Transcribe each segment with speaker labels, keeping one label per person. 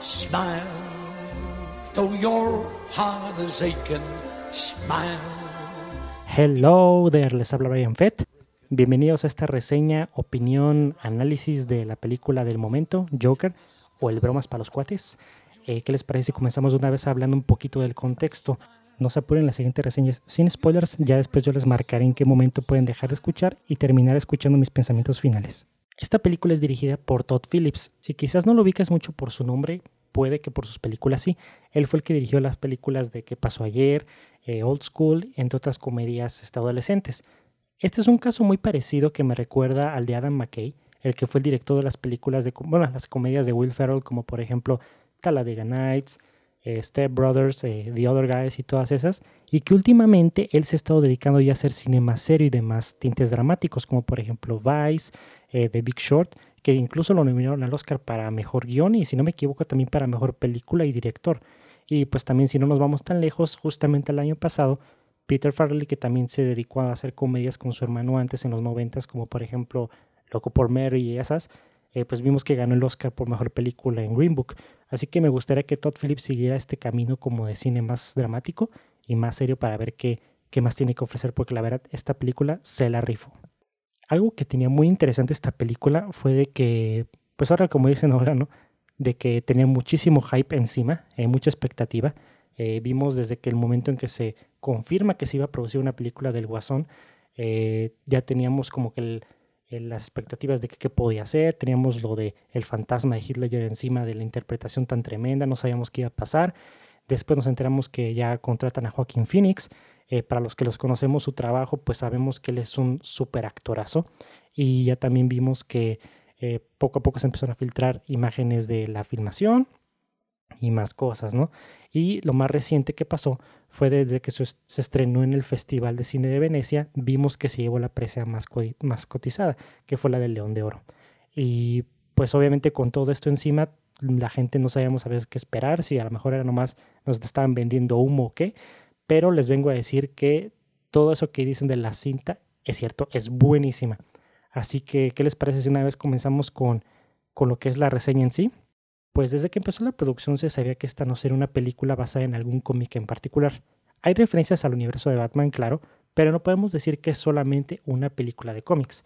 Speaker 1: Smile, though your heart is aching. Smile.
Speaker 2: Hello there, les habla Brian Fett. Bienvenidos a esta reseña, opinión, análisis de la película del momento, Joker, o el Bromas para los Cuates. Eh, ¿Qué les parece si comenzamos una vez hablando un poquito del contexto? No se apuren, las siguientes reseñas sin spoilers, ya después yo les marcaré en qué momento pueden dejar de escuchar y terminar escuchando mis pensamientos finales. Esta película es dirigida por Todd Phillips. Si quizás no lo ubicas mucho por su nombre, puede que por sus películas sí. Él fue el que dirigió las películas de ¿Qué pasó ayer?, eh, Old School, entre otras comedias adolescentes. Este es un caso muy parecido que me recuerda al de Adam McKay, el que fue el director de las películas de, bueno, las comedias de Will Ferrell, como por ejemplo Talladega Nights, Step Brothers, eh, The Other Guys y todas esas, y que últimamente él se ha estado dedicando ya a hacer cine más serio y de más tintes dramáticos, como por ejemplo Vice, The Big Short, que incluso lo nominaron al Oscar para Mejor Guión y si no me equivoco también para Mejor Película y Director. Y pues también si no nos vamos tan lejos, justamente el año pasado, Peter Farrelly, que también se dedicó a hacer comedias con su hermano antes en los noventas, como por ejemplo Loco por Mary y esas, eh, pues vimos que ganó el Oscar por Mejor Película en Green Book. Así que me gustaría que Todd Phillips siguiera este camino como de cine más dramático y más serio para ver qué, qué más tiene que ofrecer, porque la verdad esta película se la rifó. Algo que tenía muy interesante esta película fue de que, pues ahora como dicen ahora, ¿no? De que tenía muchísimo hype encima, eh, mucha expectativa. Eh, vimos desde que el momento en que se confirma que se iba a producir una película del Guasón, ya teníamos como que las expectativas de qué podía ser, teníamos lo de el fantasma de Hitler encima de la interpretación tan tremenda, no sabíamos qué iba a pasar. Después nos enteramos que ya contratan a Joaquín Phoenix. para los que los conocemos su trabajo, pues sabemos que él es un súper actorazo. Y ya también vimos que eh, poco a poco se empezaron a filtrar imágenes de la filmación y más cosas, ¿no? Y lo más reciente que pasó fue desde que se estrenó en el Festival de Cine de Venecia, vimos que se llevó la presea más, más cotizada, que fue la del León de Oro. Y pues obviamente con todo esto encima, la gente no sabíamos a veces qué esperar, si a lo mejor era nomás nos estaban vendiendo humo o qué, pero les vengo a decir que todo eso que dicen de la cinta es cierto, es buenísima. Así que, ¿qué les parece si una vez comenzamos con, con lo que es la reseña en sí? Pues desde que empezó la producción se sabía que esta no sería una película basada en algún cómic en particular. Hay referencias al universo de Batman, claro, pero no podemos decir que es solamente una película de cómics.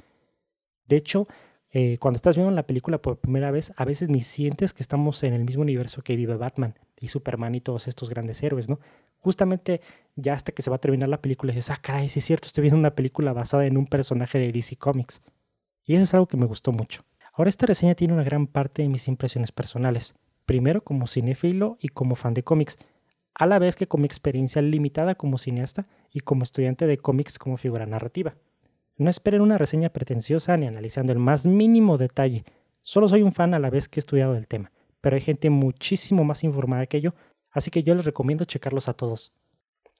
Speaker 2: De hecho, eh, cuando estás viendo la película por primera vez, a veces ni sientes que estamos en el mismo universo que vive Batman y Superman y todos estos grandes héroes, ¿no? Justamente ya hasta que se va a terminar la película dices, ah, caray, sí es cierto, estoy viendo una película basada en un personaje de DC Comics. Y eso es algo que me gustó mucho. Ahora esta reseña tiene una gran parte de mis impresiones personales. Primero como cinéfilo y como fan de cómics, a la vez que con mi experiencia limitada como cineasta y como estudiante de cómics como figura narrativa. No esperen una reseña pretenciosa ni analizando el más mínimo detalle. Solo soy un fan a la vez que he estudiado el tema, pero hay gente muchísimo más informada que yo, así que yo les recomiendo checarlos a todos.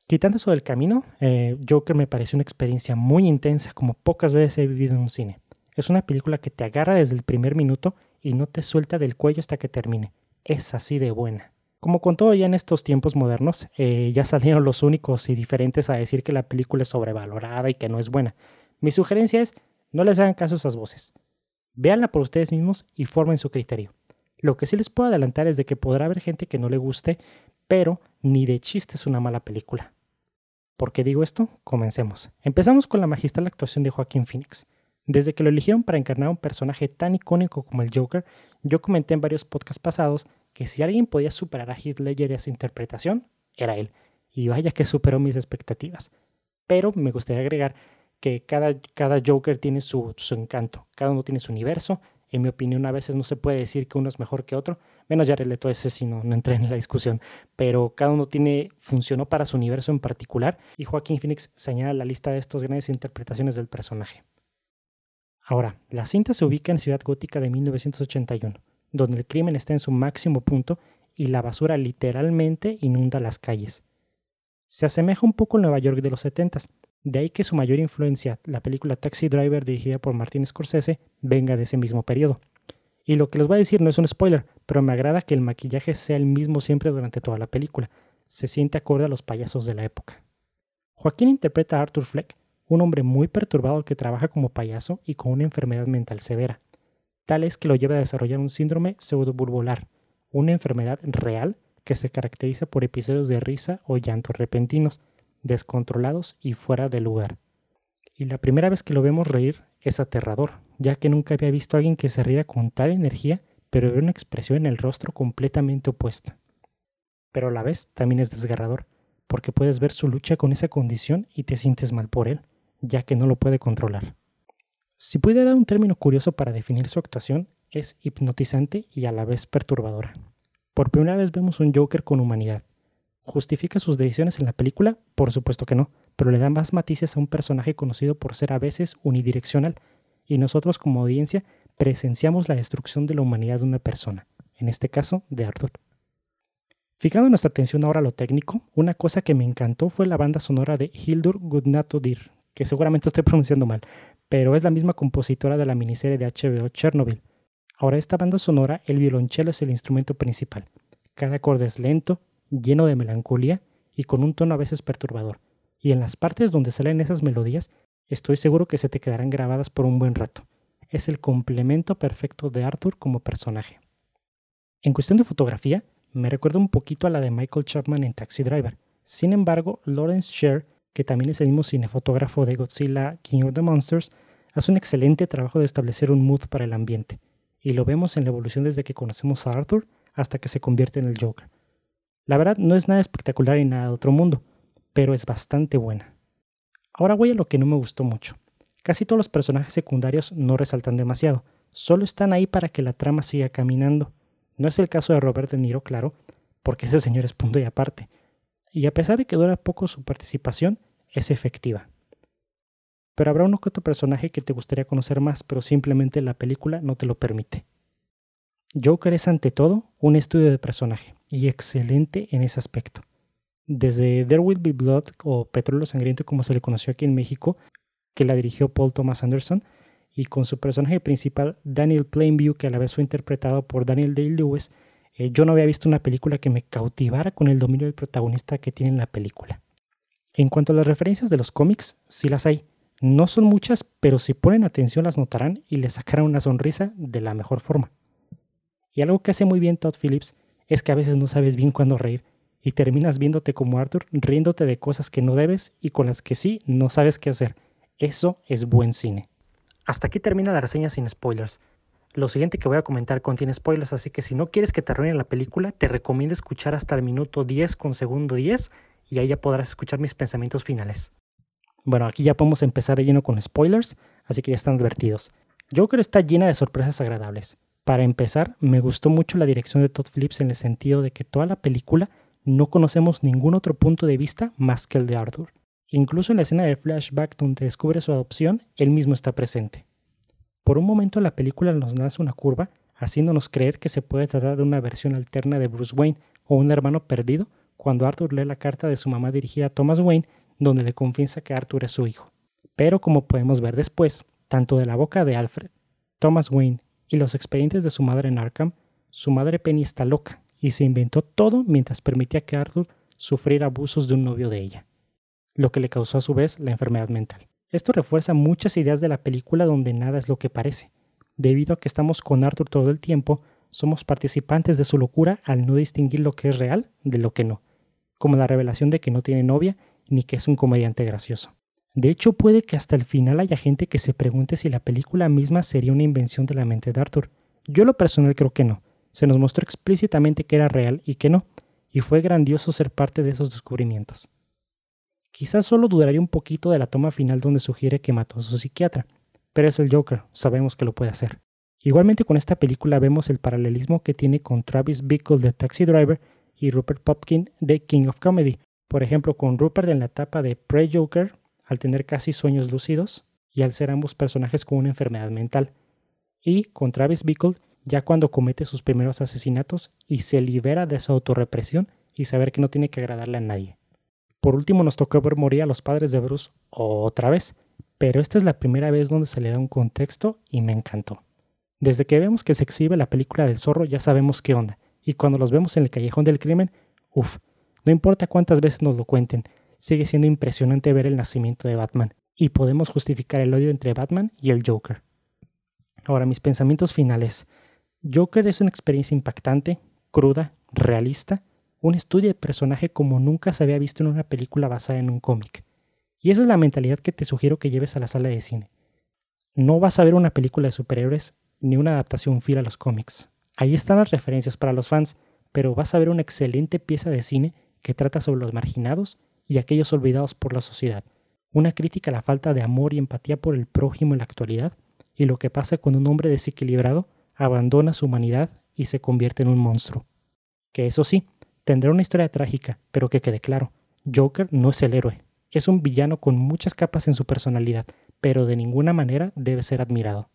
Speaker 2: Quitando eso del camino, eh, Joker me pareció una experiencia muy intensa como pocas veces he vivido en un cine. Es una película que te agarra desde el primer minuto y no te suelta del cuello hasta que termine. Es así de buena. Como con todo ya en estos tiempos modernos, eh, ya salieron los únicos y diferentes a decir que la película es sobrevalorada y que no es buena. Mi sugerencia es, no les hagan caso a esas voces. Véanla por ustedes mismos y formen su criterio. Lo que sí les puedo adelantar es de que podrá haber gente que no le guste, pero ni de chiste es una mala película. ¿Por qué digo esto? Comencemos. Empezamos con la magistral actuación de Joaquín Phoenix. Desde que lo eligieron para encarnar un personaje tan icónico como el Joker, yo comenté en varios podcasts pasados que si alguien podía superar a Heath Ledger y a su interpretación, era él. Y vaya que superó mis expectativas. Pero me gustaría agregar que cada, cada Joker tiene su, su, encanto, cada uno tiene su universo. En mi opinión, a veces no se puede decir que uno es mejor que otro, menos Jared Leto ese si no, no entré en la discusión, pero cada uno tiene, funcionó para su universo en particular y Joaquín Phoenix señala la lista de estas grandes interpretaciones del personaje. Ahora, la cinta se ubica en Ciudad Gótica de 1981, donde el crimen está en su máximo punto y la basura literalmente inunda las calles. Se asemeja un poco al Nueva York de los 70 de ahí que su mayor influencia, la película Taxi Driver dirigida por Martin Scorsese, venga de ese mismo periodo. Y lo que les voy a decir no es un spoiler, pero me agrada que el maquillaje sea el mismo siempre durante toda la película. Se siente acorde a los payasos de la época. Joaquín interpreta a Arthur Fleck, un hombre muy perturbado que trabaja como payaso y con una enfermedad mental severa. Tal es que lo lleva a desarrollar un síndrome pseudoburbular, una enfermedad real que se caracteriza por episodios de risa o llanto repentinos, descontrolados y fuera de lugar. Y la primera vez que lo vemos reír es aterrador, ya que nunca había visto a alguien que se riera con tal energía, pero ve una expresión en el rostro completamente opuesta. Pero a la vez también es desgarrador, porque puedes ver su lucha con esa condición y te sientes mal por él, ya que no lo puede controlar. Si pudiera dar un término curioso para definir su actuación, es hipnotizante y a la vez perturbadora. Por primera vez vemos un Joker con humanidad. ¿Justifica sus decisiones en la película? Por supuesto que no, pero le da más matices a un personaje conocido por ser a veces unidireccional, y nosotros como audiencia presenciamos la destrucción de la humanidad de una persona, en este caso de Arthur. Fijando nuestra atención ahora a lo técnico, una cosa que me encantó fue la banda sonora de Hildur Gudnadottir, que seguramente estoy pronunciando mal, pero es la misma compositora de la miniserie de HBO Chernobyl. Ahora esta banda sonora, el violonchelo es el instrumento principal. Cada acorde es lento, lleno de melancolía y con un tono a veces perturbador. Y en las partes donde salen esas melodías, estoy seguro que se te quedarán grabadas por un buen rato. Es el complemento perfecto de Arthur como personaje. En cuestión de fotografía, me recuerda un poquito a la de Michael Chapman en Taxi Driver. Sin embargo, Lawrence Sher, que también es el mismo cinefotógrafo de Godzilla King of the Monsters, hace un excelente trabajo de establecer un mood para el ambiente, y lo vemos en la evolución desde que conocemos a Arthur hasta que se convierte en el Joker. La verdad no es nada espectacular y nada de otro mundo, pero es bastante buena. Ahora voy a lo que no me gustó mucho. Casi todos los personajes secundarios no resaltan demasiado, solo están ahí para que la trama siga caminando. No es el caso de Robert De Niro, claro, porque ese señor es punto y aparte. Y a pesar de que dura poco su participación, es efectiva. Pero habrá uno que otro personaje que te gustaría conocer más, pero simplemente la película no te lo permite. Joker es ante todo un estudio de personaje, y excelente en ese aspecto. Desde There Will Be Blood o Petróleo Sangriento como se le conoció aquí en México, que la dirigió Paul Thomas Anderson, y con su personaje principal, Daniel Plainview, que a la vez fue interpretado por Daniel Day-Lewis, eh, yo no había visto una película que me cautivara con el dominio del protagonista que tiene en la película. En cuanto a las referencias de los cómics, sí las hay. No son muchas, pero si ponen atención las notarán y les sacarán una sonrisa de la mejor forma. Y algo que hace muy bien Todd Phillips es que a veces no sabes bien cuándo reír y terminas viéndote como Arthur, riéndote de cosas que no debes y con las que sí no sabes qué hacer. Eso es buen cine. Hasta aquí termina la reseña sin spoilers. Lo siguiente que voy a comentar contiene spoilers, así que si no quieres que te arruine la película, te recomiendo escuchar hasta el minuto 10 con segundo 10 y ahí ya podrás escuchar mis pensamientos finales. Bueno, aquí ya podemos empezar de lleno con spoilers, así que ya están advertidos. Joker está llena de sorpresas agradables. Para empezar, me gustó mucho la dirección de Todd Phillips en el sentido de que toda la película no conocemos ningún otro punto de vista más que el de Arthur. Incluso en la escena de flashback donde descubre su adopción, él mismo está presente. Por un momento la película nos lanza una curva, haciéndonos creer que se puede tratar de una versión alterna de Bruce Wayne o un hermano perdido, cuando Arthur lee la carta de su mamá dirigida a Thomas Wayne, donde le confiesa que Arthur es su hijo. Pero como podemos ver después, tanto de la boca de Alfred, Thomas Wayne y los expedientes de su madre en Arkham, su madre Penny está loca y se inventó todo mientras permitía que Arthur sufriera abusos de un novio de ella lo que le causó a su vez la enfermedad mental. Esto refuerza muchas ideas de la película donde nada es lo que parece. Debido a que estamos con Arthur todo el tiempo, somos participantes de su locura al no distinguir lo que es real de lo que no, como la revelación de que no tiene novia ni que es un comediante gracioso. De hecho, puede que hasta el final haya gente que se pregunte si la película misma sería una invención de la mente de Arthur. Yo lo personal creo que no. Se nos mostró explícitamente que era real y que no, y fue grandioso ser parte de esos descubrimientos. Quizás solo dudaría un poquito de la toma final donde sugiere que mató a su psiquiatra, pero es el Joker, sabemos que lo puede hacer. Igualmente con esta película vemos el paralelismo que tiene con Travis Bickle de Taxi Driver y Rupert Popkin de King of Comedy. Por ejemplo, con Rupert en la etapa de pre-Joker, al tener casi sueños lúcidos y al ser ambos personajes con una enfermedad mental. Y con Travis Bickle ya cuando comete sus primeros asesinatos y se libera de su autorrepresión y saber que no tiene que agradarle a nadie. Por último nos tocó ver morir a los padres de Bruce otra vez, pero esta es la primera vez donde se le da un contexto y me encantó. Desde que vemos que se exhibe la película del zorro ya sabemos qué onda, y cuando los vemos en el callejón del crimen, uff, no importa cuántas veces nos lo cuenten, sigue siendo impresionante ver el nacimiento de Batman, y podemos justificar el odio entre Batman y el Joker. Ahora mis pensamientos finales. Joker es una experiencia impactante, cruda, realista, un estudio de personaje como nunca se había visto en una película basada en un cómic. Y esa es la mentalidad que te sugiero que lleves a la sala de cine. No vas a ver una película de superhéroes ni una adaptación fiel a los cómics. Ahí están las referencias para los fans, pero vas a ver una excelente pieza de cine que trata sobre los marginados y aquellos olvidados por la sociedad. Una crítica a la falta de amor y empatía por el prójimo en la actualidad y lo que pasa cuando un hombre desequilibrado abandona su humanidad y se convierte en un monstruo. Que eso sí, tendrá una historia trágica, pero que quede claro, Joker no es el héroe, es un villano con muchas capas en su personalidad, pero de ninguna manera debe ser admirado.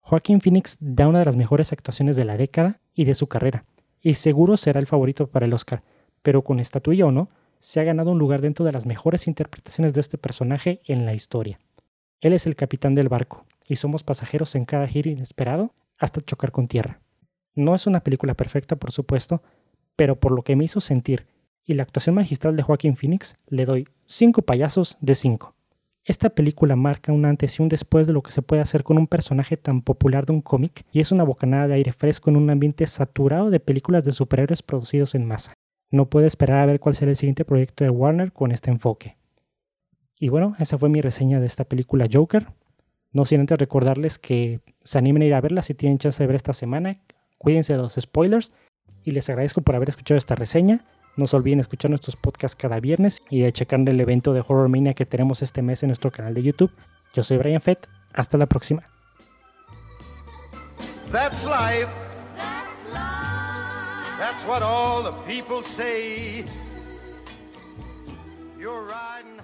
Speaker 2: Joaquín Phoenix da una de las mejores actuaciones de la década y de su carrera, y seguro será el favorito para el Oscar, pero con estatuilla o no, se ha ganado un lugar dentro de las mejores interpretaciones de este personaje en la historia. Él es el capitán del barco, y somos pasajeros en cada giro inesperado hasta chocar con tierra. No es una película perfecta, por supuesto, pero por lo que me hizo sentir y la actuación magistral de Joaquín Phoenix, le doy 5 payasos de 5. Esta película marca un antes y un después de lo que se puede hacer con un personaje tan popular de un cómic y es una bocanada de aire fresco en un ambiente saturado de películas de superhéroes producidos en masa. No puedo esperar a ver cuál será el siguiente proyecto de Warner con este enfoque. Y bueno, esa fue mi reseña de esta película Joker. No sin antes recordarles que se animen a ir a verla si tienen chance de ver esta semana. Cuídense de los spoilers y les agradezco por haber escuchado esta reseña. No se olviden escuchar nuestros podcasts cada viernes y de checar el evento de Horror Mania que tenemos este mes en nuestro canal de YouTube. Yo soy Brian Fett. Hasta la próxima. That's life. That's life. That's what all the people say. You're riding